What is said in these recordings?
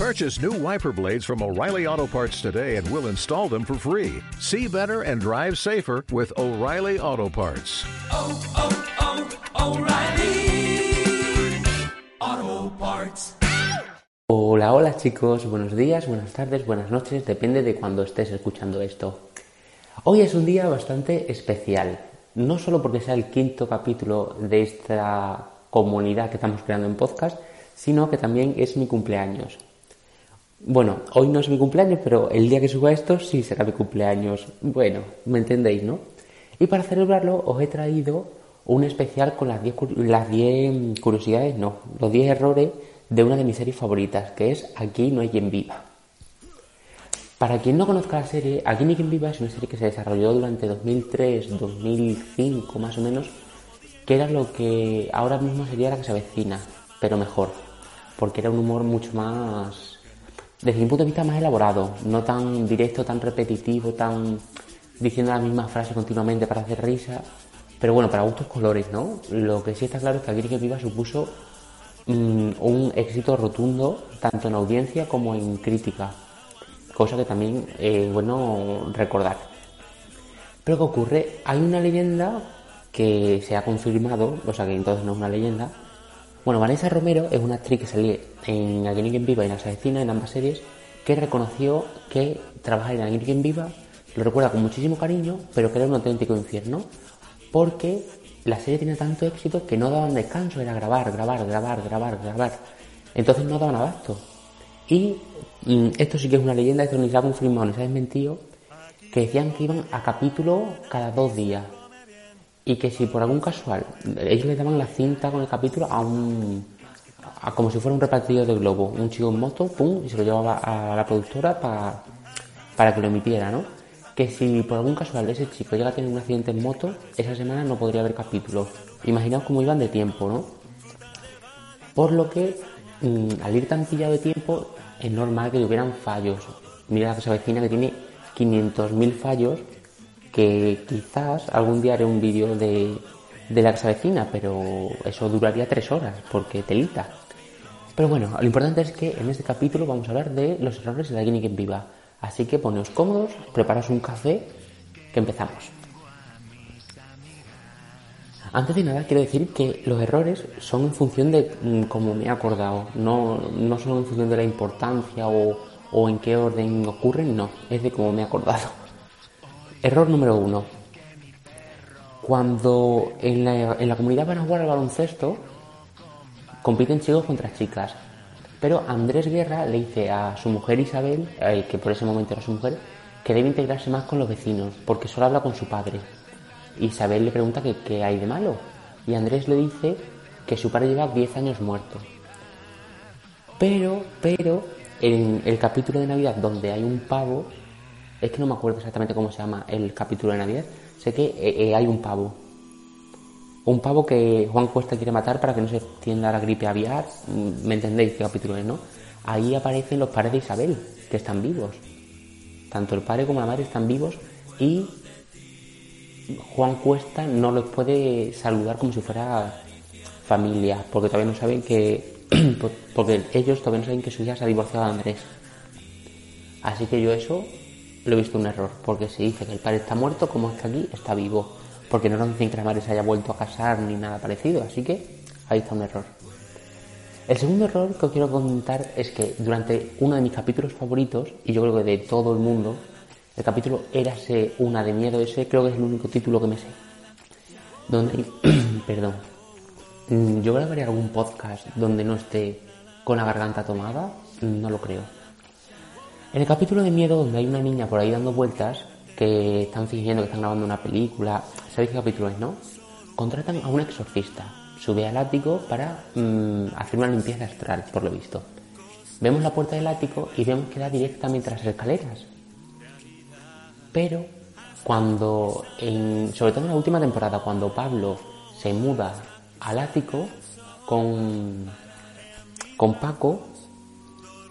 Purchase new wiper blades from O'Reilly Auto Parts today and we'll install them for free. See better and drive safer with O'Reilly Auto Parts. oh, oh, O'Reilly Auto Parts. Hola, hola chicos, buenos días, buenas tardes, buenas noches, depende de cuando estés escuchando esto. Hoy es un día bastante especial, no solo porque sea el quinto capítulo de esta comunidad que estamos creando en podcast, sino que también es mi cumpleaños. Bueno, hoy no es mi cumpleaños, pero el día que suba esto sí será mi cumpleaños. Bueno, me entendéis, ¿no? Y para celebrarlo os he traído un especial con las 10 cu- las 10 curiosidades, no, los 10 errores de una de mis series favoritas, que es Aquí no hay quien viva. Para quien no conozca la serie, Aquí no hay quien viva es una serie que se desarrolló durante 2003-2005 más o menos, que era lo que ahora mismo sería la que se avecina, pero mejor, porque era un humor mucho más, desde mi punto de vista, más elaborado, no tan directo, tan repetitivo, tan diciendo la misma frase continuamente para hacer risa, pero bueno, para gustos colores, ¿no? Lo que sí está claro es que quien viva supuso mm, un éxito rotundo, tanto en audiencia como en crítica, cosa que también es bueno recordar. Pero ¿qué ocurre? Hay una leyenda que se ha confirmado, o sea que entonces no es una leyenda. Bueno, Vanessa Romero es una actriz que salía en hay quien viva y en Las Asesinas, en ambas series, que reconoció que trabajar en hay quien viva lo recuerda con muchísimo cariño, pero que era un auténtico infierno, porque la serie tenía tanto éxito que no daban descanso, era grabar, grabar, grabar, grabar, grabar. Entonces no daban abasto. Y mm, esto sí que es una leyenda, esto ni se ha confirmado ni se ha desmentido, que decían que iban a capítulo cada dos días. Y que si por algún casual ellos le daban la cinta con el capítulo a un. como si fuera un repartidor de globo, un chico en moto, pum, y se lo llevaba a la productora pa- para que lo emitiera, ¿no? Que si por algún casual ese chico llega a tener un accidente en moto, esa semana no podría haber capítulo. Imaginaos cómo iban de tiempo, ¿no? Por lo que, mm, al ir tan pillado de tiempo, es normal que tuvieran fallos. Mira que se avecina que tiene 500.000 fallos, que quizás algún día haré un vídeo de, de la que se avecina, pero eso duraría tres horas, porque telita. Pero bueno, lo importante es que en este capítulo vamos a hablar de los errores de la Guinea viva. Así que poneos cómodos, preparaos un café, que empezamos. Antes de nada, quiero decir que los errores son en función de mm, cómo me he acordado, no, no son en función de la importancia o, o en qué orden ocurren, no, es de cómo me he acordado. Error número uno. Cuando en la, en la comunidad van a jugar al baloncesto, compiten chicos contra chicas. Pero Andrés Guerra le dice a su mujer Isabel, eh, que por ese momento era su mujer, que debe integrarse más con los vecinos, porque solo habla con su padre. Isabel le pregunta que qué hay de malo. Y Andrés le dice que su padre lleva 10 años muerto. Pero, pero, en el capítulo de Navidad donde hay un pavo, es que no me acuerdo exactamente cómo se llama el capítulo de Navidad, sé que eh, eh, hay un pavo. Un pavo que Juan Cuesta quiere matar para que no se extienda la gripe aviar. Mm, ¿Me entendéis qué capítulo es, no? Ahí aparecen los padres de Isabel, que están vivos. Tanto el padre como la madre están vivos y Juan Cuesta no los puede saludar como si fuera familia, porque todavía no saben que. porque ellos todavía no saben que su hija se ha divorciado de Andrés. Así que yo eso lo he visto un error, porque se dice que el padre está muerto, como es que aquí está vivo. Porque no nos dicen que la madre se haya vuelto a casar ni nada parecido, así que ahí está un error. El segundo error que os quiero comentar es que durante uno de mis capítulos favoritos, y yo creo que de todo el mundo, el capítulo Érase una de miedo, ese creo que es el único título que me sé. Donde, perdón, yo grabaré algún podcast donde no esté con la garganta tomada, no lo creo. En el capítulo de miedo, donde hay una niña por ahí dando vueltas, que están fingiendo que están grabando una película, ¿sabéis qué capítulo es, no? Contratan a un exorcista, sube al ático para mm, hacer una limpieza astral, por lo visto. Vemos la puerta del ático y vemos que da directamente a las escaleras. Pero cuando, en- sobre todo en la última temporada, cuando Pablo se muda al ático con, con Paco,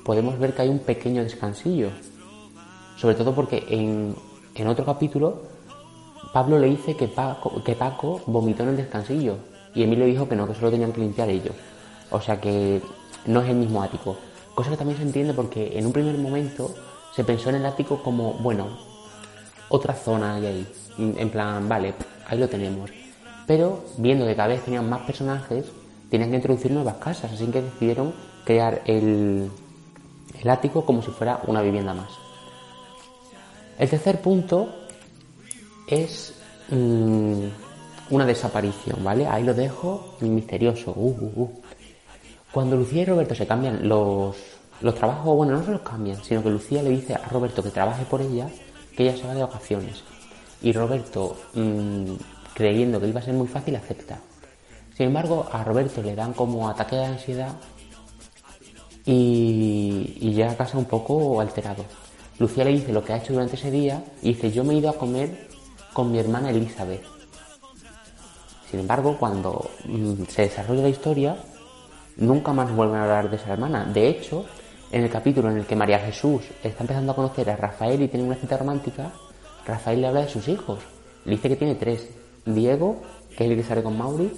podemos ver que hay un pequeño descansillo. Sobre todo porque en, en otro capítulo Pablo le dice que Paco, vomitó en el descansillo y Emilio dijo que no, que solo tenían que limpiar ellos. O sea que no es el mismo ático. Cosa que también se entiende porque en un primer momento se pensó en el ático como, bueno, otra zona hay ahí. En plan, vale, ahí lo tenemos. Pero viendo que cada vez tenían más personajes, tenían que introducir nuevas casas, así que decidieron crear el, el ático como si fuera una vivienda más. El tercer punto es mm, una desaparición, ¿vale? Ahí lo dejo misterioso. Uh, uh, uh. Cuando Lucía y Roberto se cambian los, los trabajos, bueno, no se los cambian, sino que Lucía le dice a Roberto que trabaje por ella, que ella se va de vacaciones. Y Roberto, mm, creyendo que iba a ser muy fácil, acepta. Sin embargo, a Roberto le dan como ataque de ansiedad y, llega a casa un poco alterado. Lucía le dice lo que ha hecho durante ese día y dice, yo me he ido a comer con mi hermana Elizabeth. Sin embargo, cuando mm, se desarrolla la historia, nunca más vuelven a hablar de esa hermana. De hecho, en el capítulo en el que María Jesús está empezando a conocer a Rafael y tiene una cita romántica, Rafael le habla de sus hijos. Le dice que tiene tres. Diego, que es el que sale con Mauri,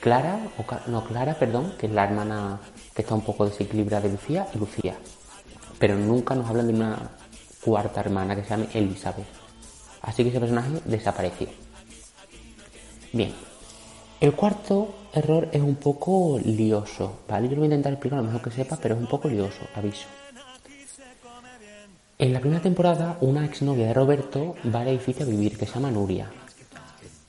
Clara, o no Clara, perdón, que es la hermana que está un poco desequilibrada de Lucía, y Lucía. Pero nunca nos hablan de una cuarta hermana que se llame Elizabeth. Así que ese personaje desapareció. Bien. El cuarto error es un poco lioso, ¿vale? Yo lo voy a intentar explicar lo mejor que sepa, pero es un poco lioso, aviso. En la primera temporada, una exnovia de Roberto va al edificio a vivir, que se llama Nuria.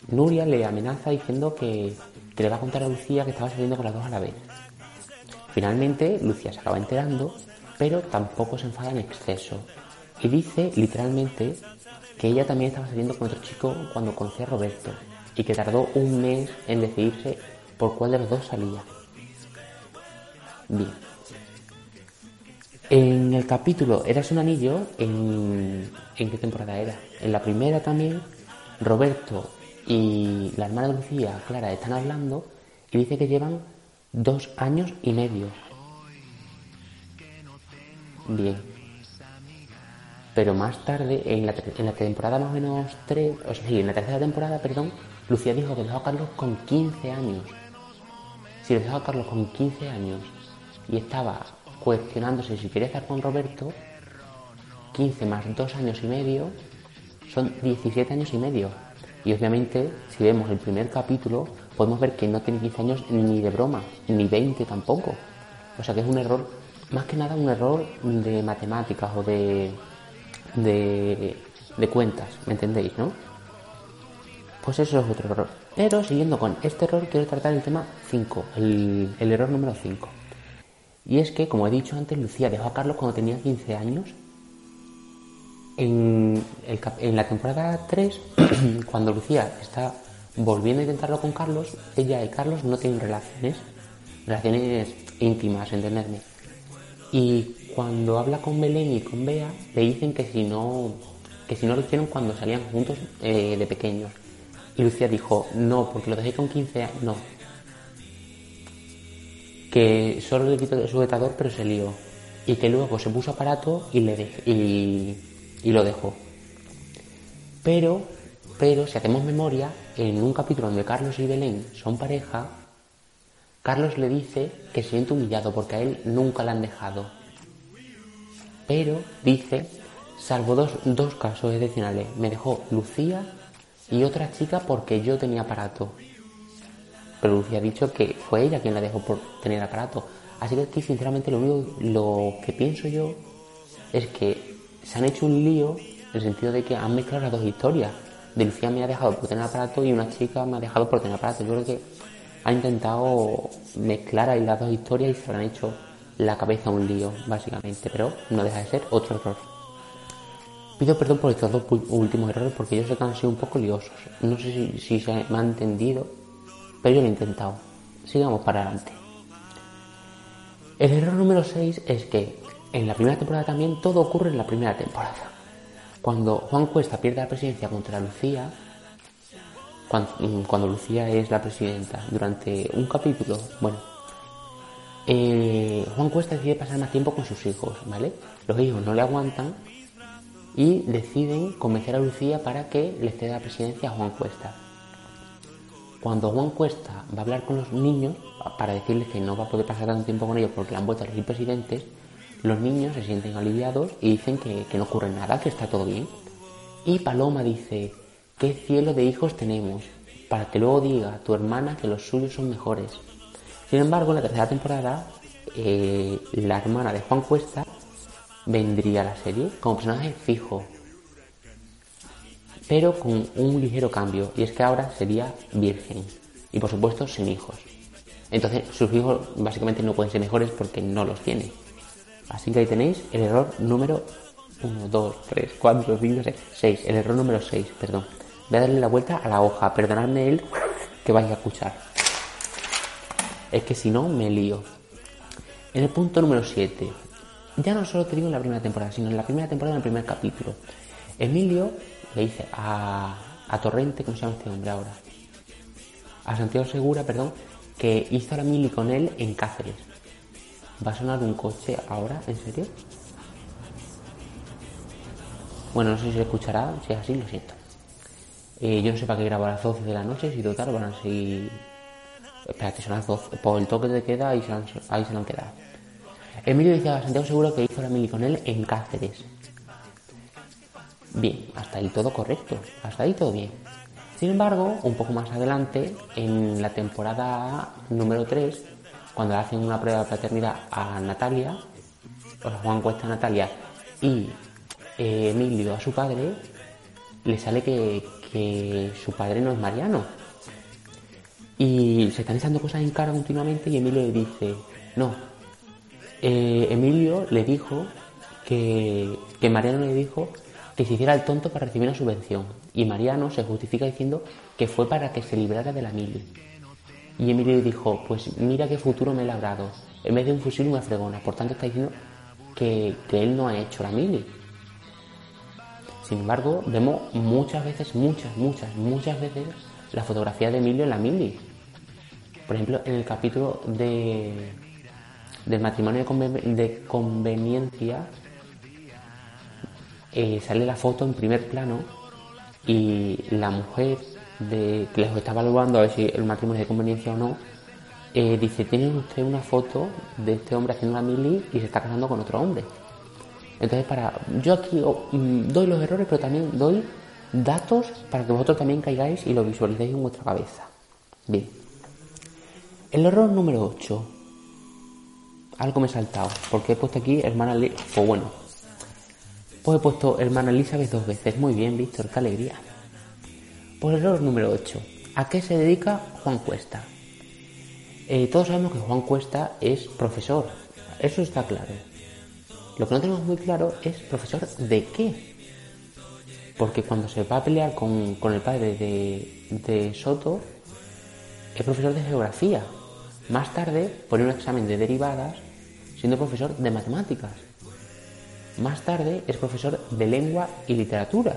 Nuria le amenaza diciendo que, que le va a contar a Lucía que estaba saliendo con las dos a la vez. Finalmente, Lucía se acaba enterando, pero tampoco se enfada en exceso. Y dice, literalmente, que ella también estaba saliendo con otro chico cuando conoció a Roberto y que tardó un mes en decidirse por cuál de los dos salía. Bien. En el capítulo Eras un anillo, ¿en, ¿en qué temporada era? En la primera también, Roberto y la hermana de Lucía, Clara, están hablando y dice que llevan dos años y medio. Bien. Pero más tarde, en la, en la temporada más o menos 3, o sea, sí, en la tercera temporada, perdón, Lucía dijo que dejó a Carlos con 15 años. Si lo dejó a Carlos con 15 años y estaba cuestionándose si quería estar con Roberto, 15 más 2 años y medio son 17 años y medio. Y obviamente, si vemos el primer capítulo, podemos ver que no tiene 15 años ni de broma, ni 20 tampoco. O sea que es un error, más que nada un error de matemáticas o de, de, de cuentas, ¿me entendéis, no? Pues eso es otro error. Pero siguiendo con este error, quiero tratar el tema 5, el, el error número 5. Y es que, como he dicho antes, Lucía dejó a Carlos cuando tenía 15 años en, la temporada 3, cuando Lucía está volviendo a intentarlo con Carlos, ella y Carlos no tienen relaciones, relaciones íntimas, entenderme. Y cuando habla con Belén y con Bea, le dicen que si no, que si no lo hicieron cuando salían juntos eh, de pequeños. Y Lucía dijo, no, porque lo dejé con 15 años, no. Que solo le quitó el sujetador, pero se lió. Y que luego se puso aparato y, le dejé, y lo dejó. Pero, pero si hacemos memoria, en un capítulo donde Carlos y Belén son pareja, Carlos le dice que se siente humillado porque a él nunca le han dejado. Pero dice, salvo dos, dos casos excepcionales, me dejó Lucía y otra chica porque yo tenía aparato. Pero Lucía ha dicho que fue ella quien la dejó por tener aparato. Así que aquí, sinceramente, lo único lo que pienso yo es que se han hecho un lío en el sentido de que han mezclado las dos historias. De Lucía me ha dejado por tener aparato y una chica me ha dejado por tener aparato. Yo creo que han intentado mezclar ahí las dos historias y se han hecho la cabeza un lío, básicamente. Pero no deja de ser otro error. Pido perdón por estos dos últimos errores porque yo sé que han sido un poco liosos. No sé si, si se me ha entendido, pero yo lo he intentado. Sigamos para adelante. El error número 6 es que en la primera temporada también todo ocurre en la primera temporada. Cuando Juan Cuesta pierde la presidencia contra Lucía, cuando, cuando Lucía es la presidenta, durante un capítulo, bueno, eh, Juan Cuesta decide pasar más tiempo con sus hijos, ¿vale? Los hijos no le aguantan y deciden convencer a Lucía para que le ceda la presidencia a Juan Cuesta. Cuando Juan Cuesta va a hablar con los niños para decirles que no va a poder pasar tanto tiempo con ellos porque le han vuelto a elegir presidentes, Los niños se sienten aliviados y dicen que, que no ocurre nada, que está todo bien. Y Paloma dice, ¿qué cielo de hijos tenemos? Para que luego diga tu hermana que los suyos son mejores. Sin embargo, en la tercera temporada, eh, la hermana de Juan Cuesta vendría a la serie como personaje fijo, pero con un ligero cambio, y es que ahora sería virgen, y por supuesto sin hijos. Entonces sus hijos básicamente no pueden ser mejores porque no los tiene. Así que ahí tenéis el error número 1, 2, 3, 4, 5, 6, 6, el error número 6, perdón. Voy a darle la vuelta a la hoja, perdonadme él que vaya a escuchar. Es que si no, me lío. En el punto número 7, ya no solo te digo en la primera temporada, sino en la primera temporada, en el primer capítulo. Emilio le dice a, a Torrente, ¿cómo se llama este hombre ahora? A Santiago Segura, perdón, que hizo la mili con él en Cáceres. ¿Va a sonar un coche ahora? ¿En serio? Bueno, no sé si se escuchará, si es así, lo siento. Eh, yo no sé para qué grabo a las 12 de la noche, si total van a seguir... Espera, que son las 12. Por el toque de queda, ahí se, han, ahí se han quedado. Emilio dice a Santiago Seguro que hizo la mili con él en Cáceres. Bien, hasta ahí todo correcto, hasta ahí todo bien. Sin embargo, un poco más adelante, en la temporada número 3, cuando le hacen una prueba de paternidad a Natalia, o sea, Juan Cuesta a Natalia y eh, Emilio a su padre, le sale que, que su padre no es Mariano. Y se están echando cosas en cara continuamente y Emilio le dice, no, eh, Emilio le dijo que, que Mariano le dijo que se hiciera el tonto para recibir una subvención. Y Mariano se justifica diciendo que fue para que se librara de la mili. Y Emilio dijo, pues mira qué futuro me he labrado. En vez de un fusil, una fregona. Por tanto, está diciendo que, que él no ha hecho la mili. Sin embargo, vemos muchas veces, muchas, muchas, muchas veces la fotografía de Emilio en la mili. Por ejemplo, en el capítulo de, del matrimonio de, conven- de conveniencia eh, sale la foto en primer plano y la mujer de, que les está evaluando a ver si el matrimonio es de conveniencia o no, eh, dice, tiene usted una foto de este hombre haciendo la mili y se está casando con otro hombre. Entonces, para yo aquí oh, mm, doy los errores, pero también doy datos para que vosotros también caigáis y lo visualicéis en vuestra cabeza. Bien. El error número 8. Algo me he saltado, porque he puesto aquí hermana Le Pues bueno. Pues he puesto hermana Elizabeth dos veces. Muy bien, Víctor, qué alegría. Pues error número 8. ¿A qué se dedica Juan Cuesta? Eh, todos sabemos que Juan Cuesta es profesor. Eso está claro. Lo que no tenemos muy claro es profesor de qué. Porque cuando se va a pelear con, con el padre de, de Soto, es profesor de geografía. Más tarde pone un examen de derivadas siendo profesor de matemáticas. Más tarde es profesor de lengua y literatura.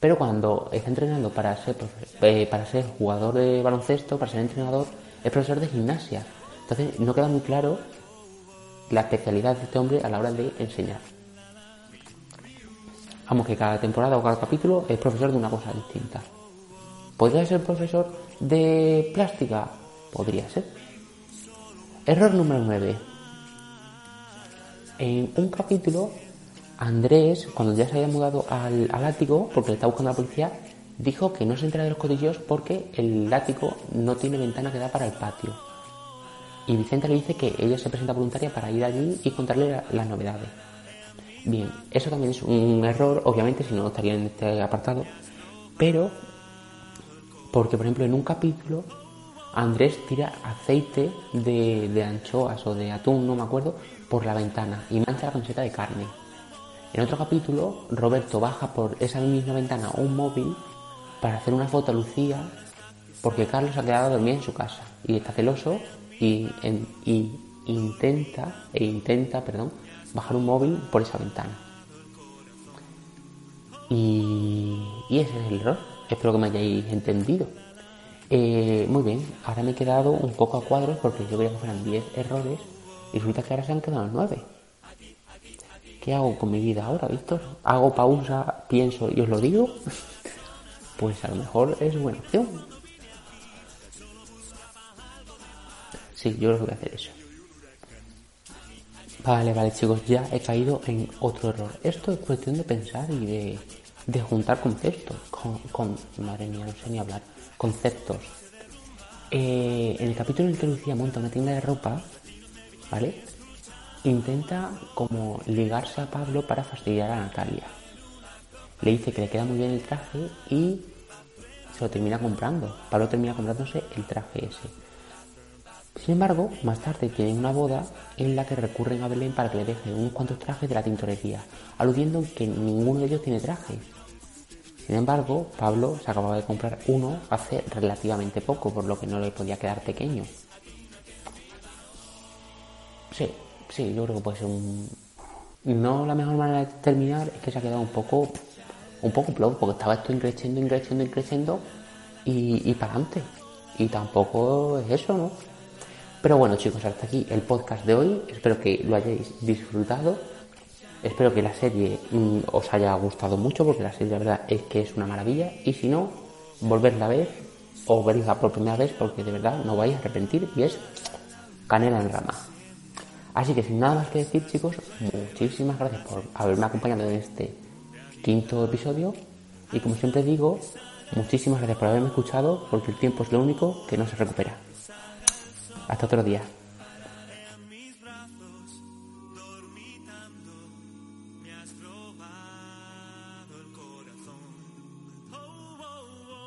Pero cuando está entrenando para ser, eh, para ser jugador de baloncesto, para ser entrenador, es profesor de gimnasia. Entonces no queda muy claro la especialidad de este hombre a la hora de enseñar. Vamos, que cada temporada o cada capítulo es profesor de una cosa distinta. ¿Podría ser profesor de plástica? Podría ser. Error número 9. En un capítulo, Andrés, cuando ya se había mudado al, al ático, porque le está buscando a la policía, dijo que no se entera de los cotilleos porque el ático no tiene ventana que da para el patio. Y Vicente le dice que ella se presenta voluntaria para ir allí y contarle la- las novedades. Bien, eso también es un error, obviamente, si no estaría en este apartado, pero porque, por ejemplo, en un capítulo Andrés tira aceite de, de anchoas o de atún, no me acuerdo, por la ventana y mancha la camiseta de carne. En otro capítulo, Roberto baja por esa misma ventana un móvil para hacer una foto a Lucía porque Carlos ha quedado dormido en su casa y está celoso y, en- y intenta, e intenta, perdón, bajar un móvil por esa ventana. Y, y ese es el error. Espero que me hayáis entendido. Eh, muy bien, ahora me he quedado un poco a cuadros porque yo quería que fueran 10 errores y resulta que ahora se han quedado 9. ¿Qué hago con mi vida ahora, Víctor? ¿Hago pausa, pienso y os lo digo? Pues a lo mejor es buena opción. Sí, yo creo que voy a hacer eso. Vale, vale, chicos, ya he caído en otro error. Esto es cuestión de pensar y de, juntar conceptos. Con, con, madre mía, no sé ni hablar. Conceptos. Eh, en el capítulo en el que Lucía monta una tienda de ropa, ¿vale? Intenta como ligarse a Pablo para fastidiar a Natalia. Le dice que le queda muy bien el traje y se lo termina comprando. Pablo termina comprándose el traje ese. Sin embargo, más tarde tienen una boda en la que recurren a Belén para que le dejen unos cuantos trajes de la tintorería, aludiendo en que ninguno de ellos tiene trajes. Sin embargo, Pablo se acababa de comprar uno hace relativamente poco, por lo que no le podía quedar pequeño. Sí, sí, yo creo que puede ser un... No la mejor manera de terminar es que se ha quedado un poco... Un poco plop, porque estaba esto increciendo, increciendo, increciendo y, y para adelante. Y tampoco es eso, ¿no? Pero bueno chicos, hasta aquí el podcast de hoy. Espero que lo hayáis disfrutado. Espero que la serie mm, os haya gustado mucho porque la serie la verdad es que es una maravilla. Y si no, volverla a ver o verla por primera vez porque de verdad no vais a arrepentir y es canela en rama. Así que sin nada más que decir chicos, muchísimas gracias por haberme acompañado en este quinto episodio. Y como siempre digo, muchísimas gracias por haberme escuchado porque el tiempo es lo único que no se recupera. Hasta otro día.